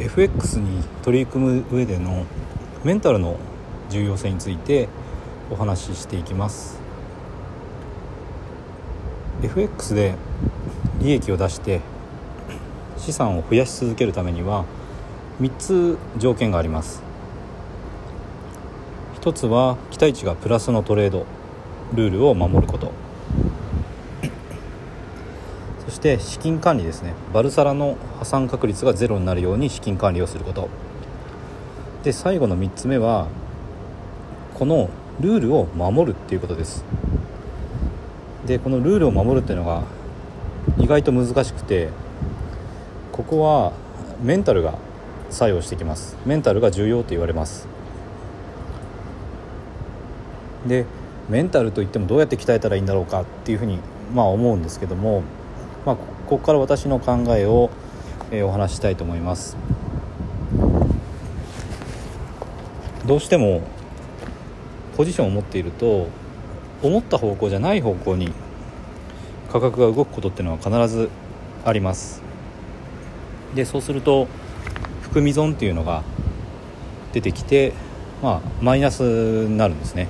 FX に取り組む上でのメンタルの重要性についてお話ししていきます。FX で利益を出して資産を増やし続けるためには3つ条件があります。1つは期待値がプラスのトレードルールを守ること。して資金管理ですね。バルサラの破産確率がゼロになるように資金管理をすること。で最後の3つ目はこのルールを守るっていうことです。でこのルールを守るっていうのが意外と難しくてここはメンタルが作用してきます。メンタルが重要と言われます。でメンタルといってもどうやって鍛えたらいいんだろうかっていうふうにまあ思うんですけども、まあ、ここから私の考えを、えー、お話ししたいと思います。どうしてもポジションを持っていると思った方向じゃない方向に価格が動くことっていうのは必ずあります。でそうすると含み損っていうのが出てきてまあマイナスになるんですね。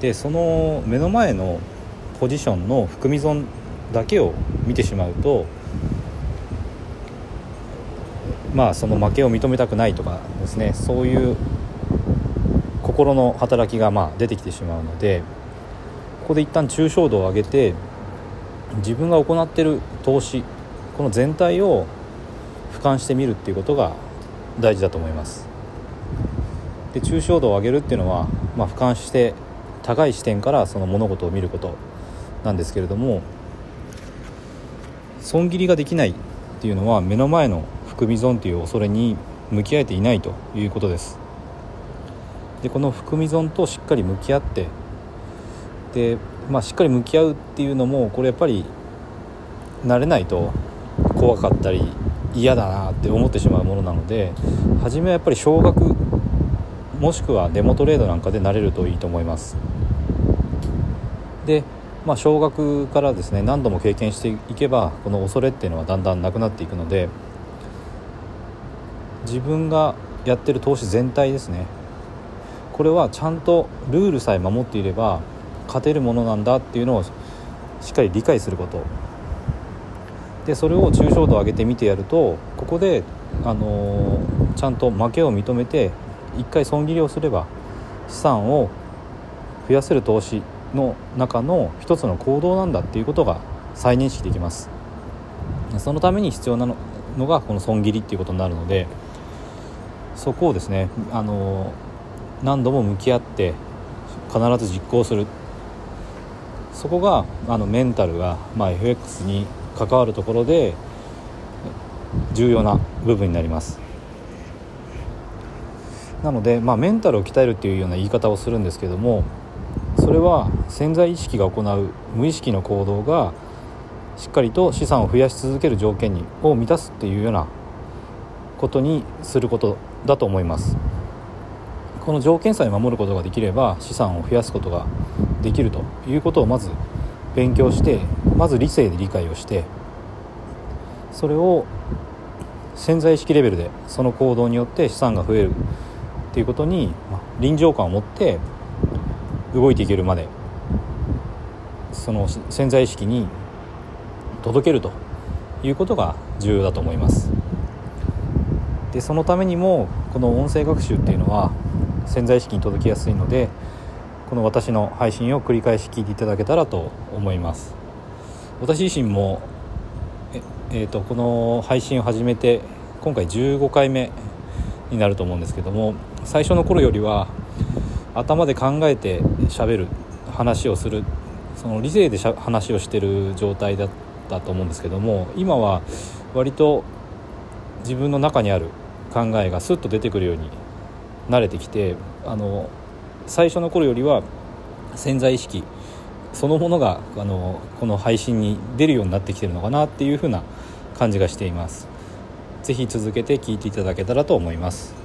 でその目の前のポジションの含み損だけを見てしまうとまあその負けを認めたくないとかですねそういう心の働きがまあ出てきてしまうのでここで一旦抽象度を上げて自分が行っている投資この全体を俯瞰してみるっていうことが大事だと思います。で抽象度を上げるっていうのは、まあ、俯瞰して高い視点からその物事を見ることなんですけれども損切りができないっていうのは目の前の含み損という恐れに向き合えていないということです。でこの含み損としっかり向き合ってで、まあ、しっかり向き合うっていうのもこれやっぱり慣れないと怖かったり嫌だなって思ってしまうものなので初めはやっぱり少額もしくはデモトレードなんかで慣れるといいと思います。で、まあ、少額からですね何度も経験していけばこの恐れっていうのはだんだんなくなっていくので自分がやってる投資全体ですね。これはちゃんとルールさえ守っていれば勝てるものなんだっていうのをしっかり理解すること。でそれを抽象度を上げてみてやるとここで、あのー、ちゃんと負けを認めて1回損切りをすれば資産を増やせる投資の中の一つの行動なんだっていうことが再認識できます。そのために必要なのがこの損切りっていうことになるのでそこをですねあの何度も向き合って必ず実行する。そこがあのメンタルが、まあ、FX に関わるところで重要な部分になります。なので、まあ、メンタルを鍛えるっていうような言い方をするんですけどもそれは潜在意識が行う無意識の行動がしっかりと資産を増やし続ける条件にを満たすっていうようなことにすることだと思います。この条件さえ守ることができれば資産を増やすことができるということをまず勉強してまず理性で理解をしてそれを潜在意識レベルでその行動によって資産が増えるっていうことに臨場感を持って動いていけるまでその潜在意識に届けるということが重要だと思います。でそのためにもこの音声学習っていうのは潜在意識に届きやすいのでこの私の配信を繰り返し聞いていただけたらと思います。私自身もえ、えーと、この配信を始めて今回15回目になると思うんですけども最初の頃よりは頭で考えてしゃべる話をするその理性で話をしてる状態だったと思うんですけども今は割と自分の中にある考えがスッと出てくるように慣れてきてあの最初の頃よりは潜在意識そのものがあのこの配信に出るようになってきてるのかなっていうふうな感じがしています。是非続けて聞いていただけたらと思います。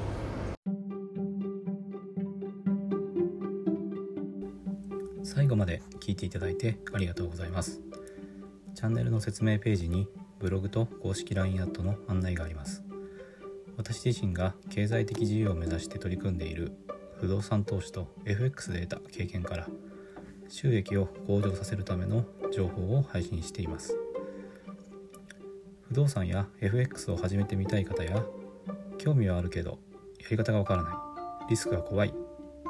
聞いていただいてありがとうございます。チャンネルの説明ページにブログと公式 LINE アットの案内があります。私自身が経済的自由を目指して取り組んでいる不動産投資と FX で得た経験から収益を向上させるための情報を配信しています。不動産や FX を始めてみたい方や興味はあるけどやり方がわからないリスクが怖い